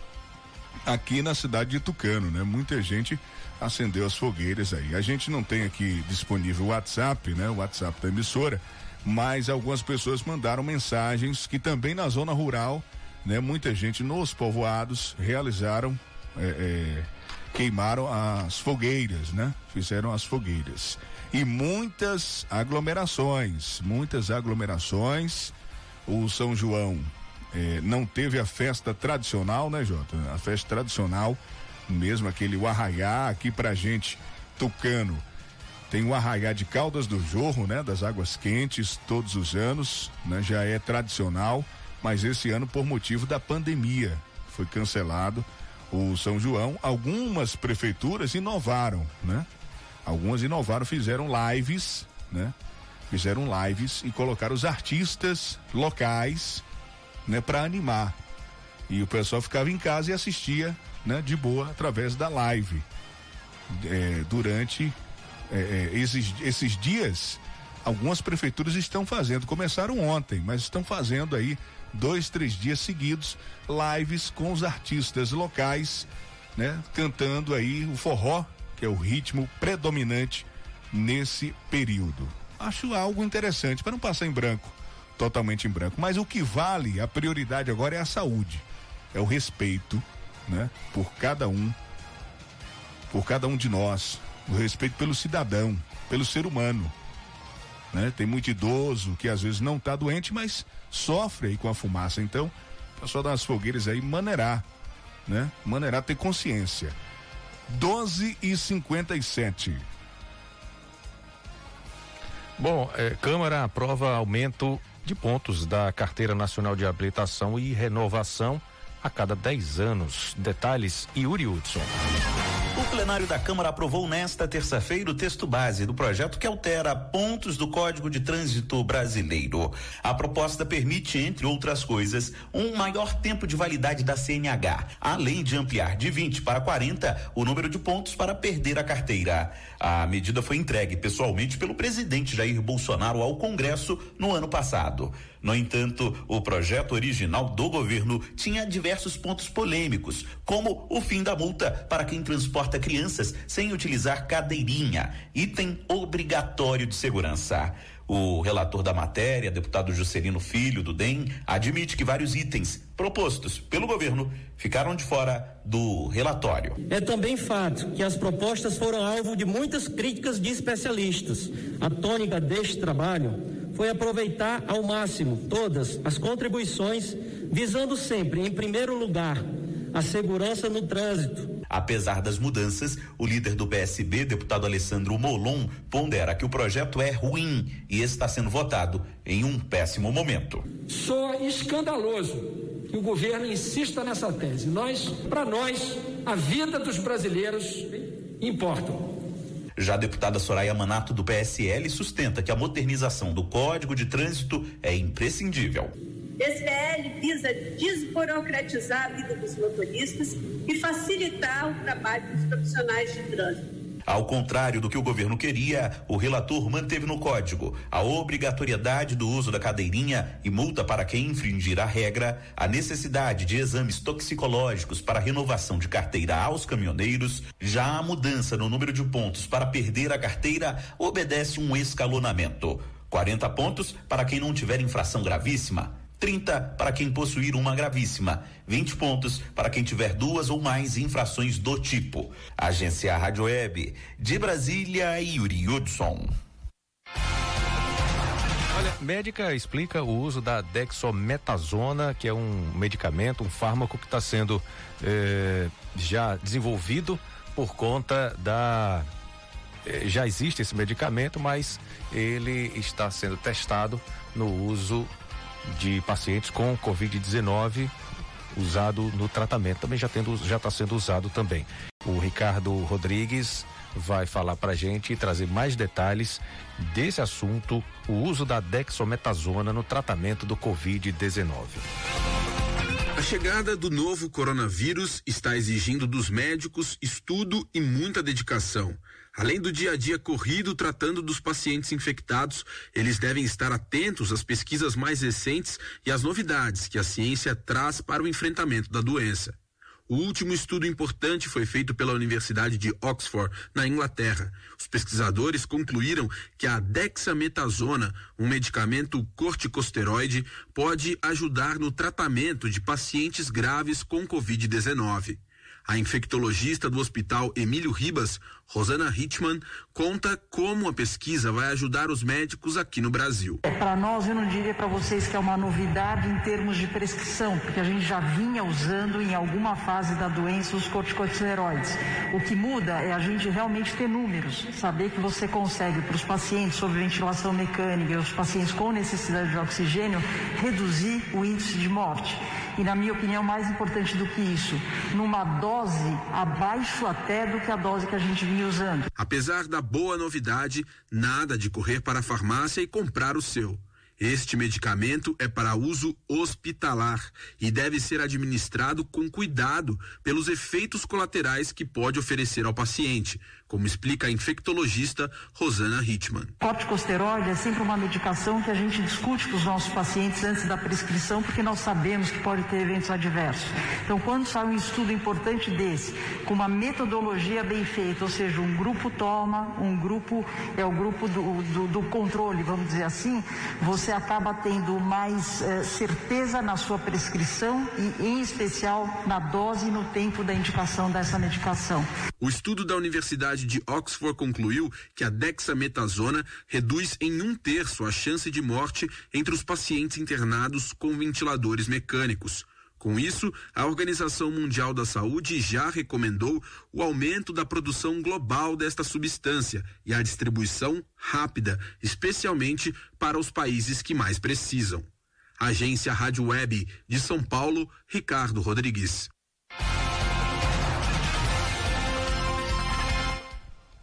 Aqui na cidade de Tucano, né? Muita gente acendeu as fogueiras aí. A gente não tem aqui disponível o WhatsApp, né? O WhatsApp da emissora, mas algumas pessoas mandaram mensagens que também na zona rural, né? Muita gente nos povoados realizaram, é, é, queimaram as fogueiras, né? Fizeram as fogueiras. E muitas aglomerações, muitas aglomerações. O São João é, não teve a festa tradicional, né, Jota? A festa tradicional mesmo aquele arraiá aqui pra gente, Tucano. Tem o arraiá de Caldas do Jorro, né? Das águas quentes, todos os anos, né? Já é tradicional, mas esse ano por motivo da pandemia foi cancelado o São João. Algumas prefeituras inovaram, né? Algumas inovaram, fizeram lives, né? Fizeram lives e colocaram os artistas locais, né? Para animar. E o pessoal ficava em casa e assistia né, de boa através da live. É, durante é, é, esses, esses dias, algumas prefeituras estão fazendo, começaram ontem, mas estão fazendo aí dois, três dias seguidos lives com os artistas locais, né, cantando aí o forró, que é o ritmo predominante nesse período. Acho algo interessante para não passar em branco, totalmente em branco. Mas o que vale, a prioridade agora é a saúde, é o respeito né? Por cada um, por cada um de nós, o respeito pelo cidadão, pelo ser humano, né? Tem muito idoso que às vezes não está doente, mas sofre aí com a fumaça. Então, o pessoal das fogueiras aí maneirar, né? Maneirar ter consciência. 12 e 57. Bom, é, Câmara aprova aumento de pontos da Carteira Nacional de Habilitação e Renovação a cada 10 anos. Detalhes, Yuri Hudson. O plenário da Câmara aprovou nesta terça-feira o texto base do projeto que altera pontos do Código de Trânsito Brasileiro. A proposta permite, entre outras coisas, um maior tempo de validade da CNH, além de ampliar de 20 para 40 o número de pontos para perder a carteira. A medida foi entregue pessoalmente pelo presidente Jair Bolsonaro ao Congresso no ano passado. No entanto, o projeto original do governo tinha diversos pontos polêmicos, como o fim da multa para quem transporta crianças sem utilizar cadeirinha, item obrigatório de segurança. O relator da matéria, deputado Juscelino Filho, do DEM, admite que vários itens propostos pelo governo ficaram de fora do relatório. É também fato que as propostas foram alvo de muitas críticas de especialistas. A tônica deste trabalho foi aproveitar ao máximo todas as contribuições, visando sempre, em primeiro lugar, a segurança no trânsito, Apesar das mudanças, o líder do PSB, deputado Alessandro Molon, pondera que o projeto é ruim e está sendo votado em um péssimo momento. Só escandaloso que o governo insista nessa tese. Nós, para nós, a vida dos brasileiros importa. Já a deputada Soraya Manato do PSL sustenta que a modernização do Código de Trânsito é imprescindível. Esse PL visa desburocratizar a vida dos motoristas e facilitar o trabalho dos profissionais de trânsito. Ao contrário do que o governo queria, o relator manteve no código a obrigatoriedade do uso da cadeirinha e multa para quem infringir a regra, a necessidade de exames toxicológicos para renovação de carteira aos caminhoneiros. Já a mudança no número de pontos para perder a carteira obedece um escalonamento. 40 pontos para quem não tiver infração gravíssima, 30 para quem possuir uma gravíssima, 20 pontos para quem tiver duas ou mais infrações do tipo. Agência Rádio Web, de Brasília, Yuri Hudson. Olha, médica explica o uso da dexometasona, que é um medicamento, um fármaco que está sendo eh, já desenvolvido por conta da. Eh, já existe esse medicamento, mas ele está sendo testado no uso de pacientes com Covid-19 usado no tratamento. Também já já está sendo usado também. O Ricardo Rodrigues vai falar para gente e trazer mais detalhes desse assunto, o uso da dexometasona no tratamento do Covid-19. A chegada do novo coronavírus está exigindo dos médicos estudo e muita dedicação. Além do dia a dia corrido tratando dos pacientes infectados, eles devem estar atentos às pesquisas mais recentes e às novidades que a ciência traz para o enfrentamento da doença. O último estudo importante foi feito pela Universidade de Oxford, na Inglaterra. Os pesquisadores concluíram que a dexametasona, um medicamento corticosteroide, pode ajudar no tratamento de pacientes graves com Covid-19. A infectologista do Hospital Emílio Ribas, Rosana Hitman, conta como a pesquisa vai ajudar os médicos aqui no Brasil. É, para nós, eu não diria para vocês que é uma novidade em termos de prescrição, porque a gente já vinha usando em alguma fase da doença os corticosteroides. O que muda é a gente realmente ter números, saber que você consegue para os pacientes sob ventilação mecânica e os pacientes com necessidade de oxigênio reduzir o índice de morte. E na minha opinião, mais importante do que isso, numa dose abaixo até do que a dose que a gente vinha usando. Apesar da boa novidade, nada de correr para a farmácia e comprar o seu. Este medicamento é para uso hospitalar e deve ser administrado com cuidado pelos efeitos colaterais que pode oferecer ao paciente, como explica a infectologista Rosana Hitman. Corticosteroide é sempre uma medicação que a gente discute com os nossos pacientes antes da prescrição, porque nós sabemos que pode ter eventos adversos. Então, quando sai um estudo importante desse, com uma metodologia bem feita, ou seja, um grupo toma, um grupo é o grupo do, do, do controle, vamos dizer assim, você acaba tendo mais eh, certeza na sua prescrição e, em especial, na dose e no tempo da indicação dessa medicação. O estudo da Universidade de Oxford concluiu que a dexametasona reduz em um terço a chance de morte entre os pacientes internados com ventiladores mecânicos. Com isso, a Organização Mundial da Saúde já recomendou o aumento da produção global desta substância e a distribuição rápida, especialmente para os países que mais precisam. Agência Rádio Web de São Paulo, Ricardo Rodrigues.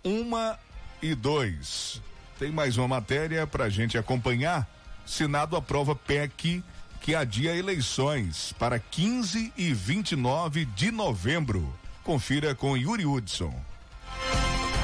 Uma e dois. Tem mais uma matéria para a gente acompanhar. Senado aprova PEC que adia eleições para 15 e 29 de novembro. Confira com Yuri Hudson.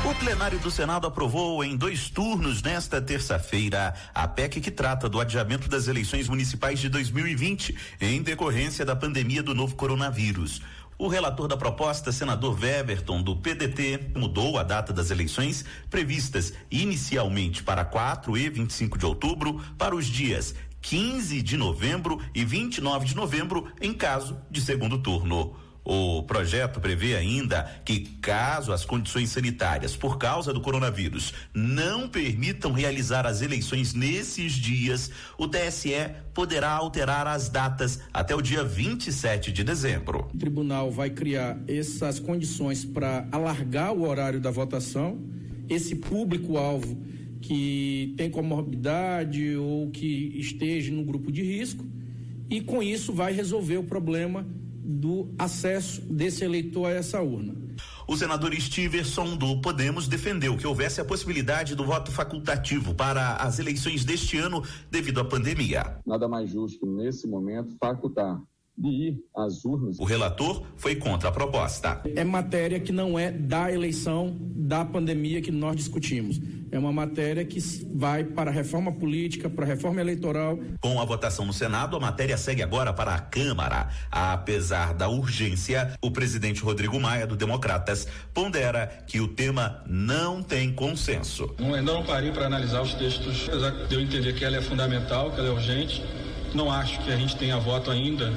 O plenário do Senado aprovou em dois turnos nesta terça-feira a PEC que trata do adiamento das eleições municipais de 2020 em decorrência da pandemia do novo coronavírus. O relator da proposta, senador Weberton, do PDT, mudou a data das eleições previstas inicialmente para 4 e 25 de outubro para os dias 15 de novembro e 29 de novembro, em caso de segundo turno. O projeto prevê ainda que, caso as condições sanitárias por causa do coronavírus não permitam realizar as eleições nesses dias, o TSE poderá alterar as datas até o dia 27 de dezembro. O tribunal vai criar essas condições para alargar o horário da votação. Esse público-alvo que tem comorbidade ou que esteja no grupo de risco, e com isso vai resolver o problema do acesso desse eleitor a essa urna. O senador Steverson do Podemos defendeu que houvesse a possibilidade do voto facultativo para as eleições deste ano devido à pandemia. Nada mais justo nesse momento facultar de ir às urnas. O relator foi contra a proposta. É matéria que não é da eleição da pandemia que nós discutimos. É uma matéria que vai para a reforma política, para a reforma eleitoral. Com a votação no Senado, a matéria segue agora para a Câmara. Apesar da urgência, o presidente Rodrigo Maia, do Democratas, pondera que o tema não tem consenso. Não, ainda não parei para analisar os textos, apesar de eu entender que ela é fundamental, que ela é urgente não acho que a gente tenha voto ainda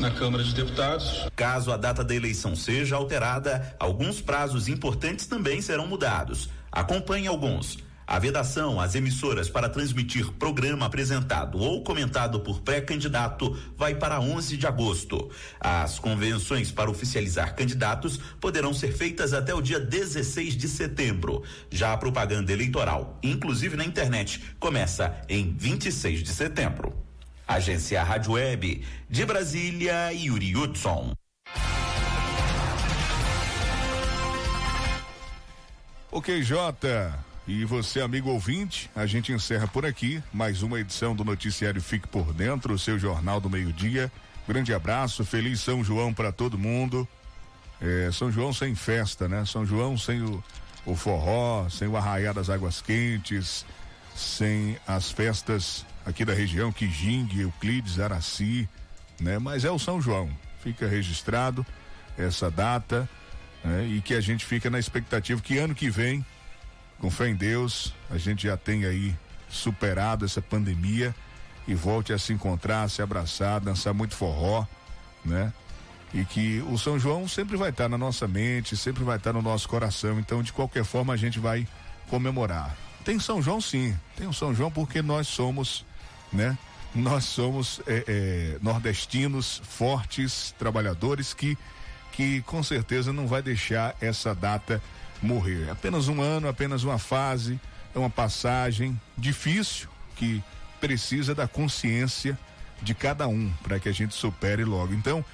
na Câmara de Deputados. Caso a data da eleição seja alterada, alguns prazos importantes também serão mudados. Acompanhe alguns. A vedação às emissoras para transmitir programa apresentado ou comentado por pré-candidato vai para 11 de agosto. As convenções para oficializar candidatos poderão ser feitas até o dia 16 de setembro. Já a propaganda eleitoral, inclusive na internet, começa em 26 de setembro. Agência Rádio Web de Brasília, Yuri Hudson. Ok, Jota. E você, amigo ouvinte, a gente encerra por aqui mais uma edição do Noticiário Fique por Dentro, o seu jornal do meio-dia. Grande abraço, feliz São João para todo mundo. É, São João sem festa, né? São João sem o, o forró, sem o arraiar das águas quentes, sem as festas aqui da região, Quijingue, Euclides, Araci, né? Mas é o São João. Fica registrado essa data né? e que a gente fica na expectativa que ano que vem com fé em Deus, a gente já tem aí superado essa pandemia e volte a se encontrar, se abraçar, dançar muito forró, né? E que o São João sempre vai estar na nossa mente, sempre vai estar no nosso coração. Então, de qualquer forma, a gente vai comemorar. Tem São João, sim. Tem o São João porque nós somos, né? Nós somos é, é, nordestinos fortes, trabalhadores que, que com certeza não vai deixar essa data morrer. É apenas um ano, apenas uma fase, é uma passagem difícil que precisa da consciência de cada um para que a gente supere logo. Então,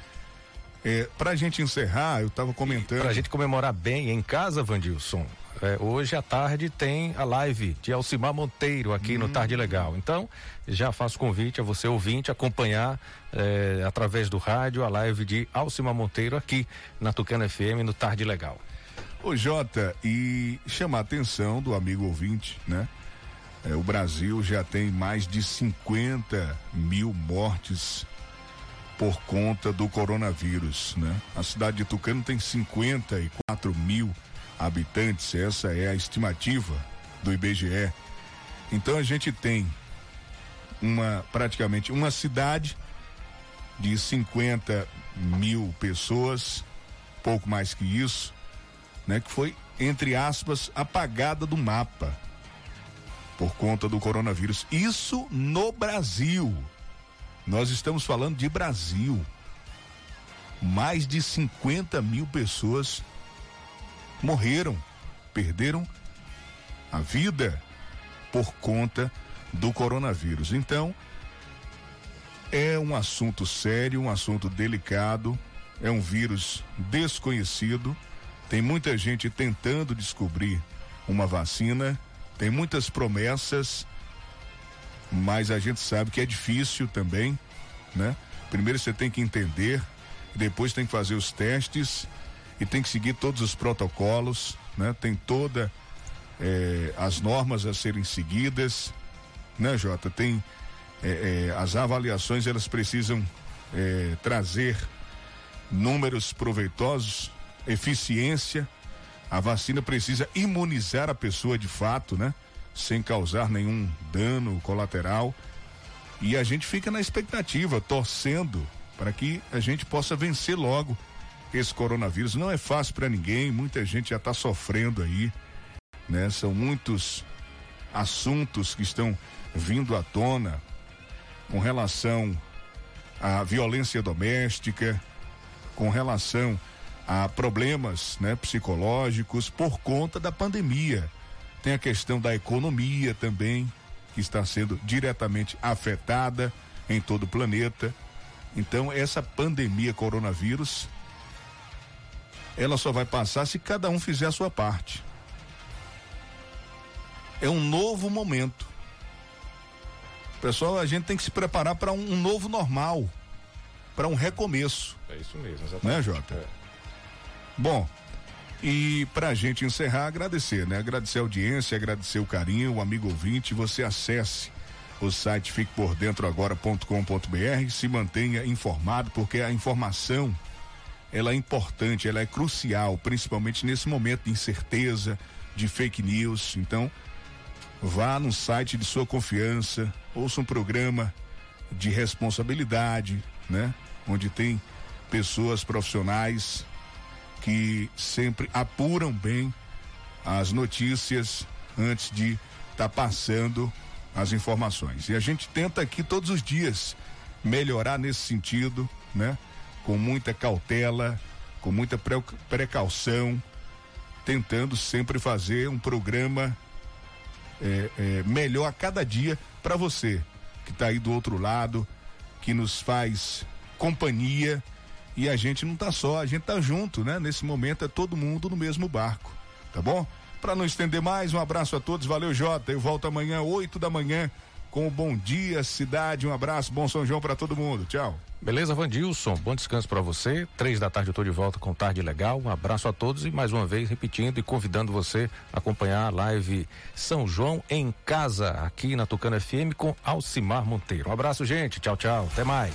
é, para a gente encerrar, eu estava comentando. Para a gente comemorar bem em casa, Vandilson, é, hoje à tarde tem a live de Alcimar Monteiro aqui hum. no Tarde Legal. Então, já faço convite a você ouvinte acompanhar é, através do rádio a live de Alcimar Monteiro aqui na Tucana FM no Tarde Legal. Ô Jota, e chamar a atenção do amigo ouvinte, né? É, o Brasil já tem mais de 50 mil mortes por conta do coronavírus, né? A cidade de Tucano tem 54 mil habitantes, essa é a estimativa do IBGE. Então a gente tem uma praticamente uma cidade de 50 mil pessoas, pouco mais que isso, né, que foi, entre aspas, apagada do mapa por conta do coronavírus. Isso no Brasil. Nós estamos falando de Brasil. Mais de 50 mil pessoas morreram, perderam a vida por conta do coronavírus. Então, é um assunto sério, um assunto delicado, é um vírus desconhecido tem muita gente tentando descobrir uma vacina, tem muitas promessas, mas a gente sabe que é difícil também, né? Primeiro você tem que entender, depois tem que fazer os testes e tem que seguir todos os protocolos, né? Tem toda eh, as normas a serem seguidas, né, Jota? Tem eh, eh, as avaliações elas precisam trazer números proveitosos eficiência. A vacina precisa imunizar a pessoa de fato, né? Sem causar nenhum dano colateral. E a gente fica na expectativa, torcendo para que a gente possa vencer logo esse coronavírus. Não é fácil para ninguém, muita gente já está sofrendo aí, né? São muitos assuntos que estão vindo à tona com relação à violência doméstica, com relação a problemas né, psicológicos por conta da pandemia. Tem a questão da economia também, que está sendo diretamente afetada em todo o planeta. Então, essa pandemia coronavírus, ela só vai passar se cada um fizer a sua parte. É um novo momento. Pessoal, a gente tem que se preparar para um, um, novo normal, para um recomeço. É isso mesmo, exatamente. Né, Jota? É. Bom, e para a gente encerrar, agradecer, né? Agradecer a audiência, agradecer o carinho, o amigo ouvinte. Você acesse o site fiquepordentroagora.com.br, se mantenha informado, porque a informação ela é importante, ela é crucial, principalmente nesse momento de incerteza, de fake news. Então, vá no site de sua confiança, ouça um programa de responsabilidade, né? Onde tem pessoas profissionais que sempre apuram bem as notícias antes de estar tá passando as informações. E a gente tenta aqui todos os dias melhorar nesse sentido, né? Com muita cautela, com muita precaução, tentando sempre fazer um programa é, é, melhor a cada dia para você que está aí do outro lado, que nos faz companhia e a gente não tá só, a gente tá junto, né? Nesse momento é todo mundo no mesmo barco, tá bom? Para não estender mais, um abraço a todos, valeu Jota, eu volto amanhã, 8 da manhã, com o Bom Dia Cidade, um abraço, bom São João para todo mundo, tchau. Beleza, Vandilson, bom descanso para você, três da tarde eu tô de volta com Tarde Legal, um abraço a todos e mais uma vez repetindo e convidando você a acompanhar a live São João em Casa, aqui na Tucana FM com Alcimar Monteiro. Um abraço, gente, tchau, tchau, até mais.